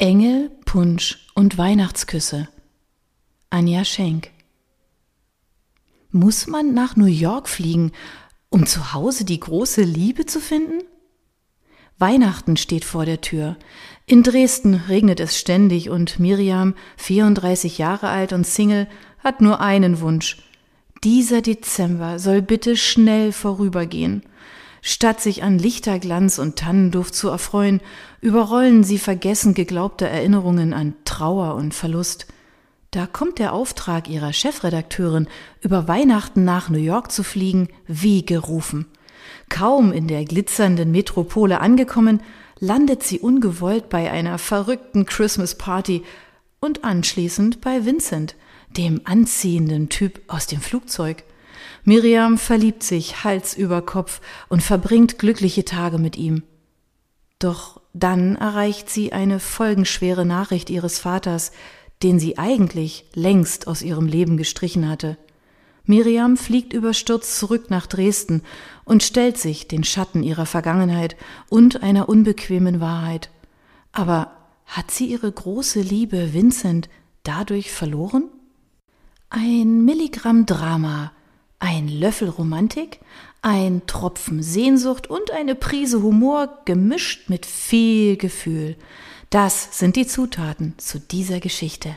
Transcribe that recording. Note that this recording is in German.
Engel, Punsch und Weihnachtsküsse. Anja Schenk. Muss man nach New York fliegen, um zu Hause die große Liebe zu finden? Weihnachten steht vor der Tür. In Dresden regnet es ständig und Miriam, 34 Jahre alt und Single, hat nur einen Wunsch. Dieser Dezember soll bitte schnell vorübergehen. Statt sich an Lichterglanz und Tannenduft zu erfreuen, überrollen sie vergessen geglaubte Erinnerungen an Trauer und Verlust. Da kommt der Auftrag ihrer Chefredakteurin, über Weihnachten nach New York zu fliegen, wie gerufen. Kaum in der glitzernden Metropole angekommen, landet sie ungewollt bei einer verrückten Christmas Party und anschließend bei Vincent, dem anziehenden Typ aus dem Flugzeug. Miriam verliebt sich Hals über Kopf und verbringt glückliche Tage mit ihm. Doch dann erreicht sie eine folgenschwere Nachricht ihres Vaters, den sie eigentlich längst aus ihrem Leben gestrichen hatte. Miriam fliegt überstürzt zurück nach Dresden und stellt sich den Schatten ihrer Vergangenheit und einer unbequemen Wahrheit. Aber hat sie ihre große Liebe Vincent dadurch verloren? Ein Milligramm Drama, ein Löffel Romantik, ein Tropfen Sehnsucht und eine Prise Humor gemischt mit viel Gefühl. Das sind die Zutaten zu dieser Geschichte.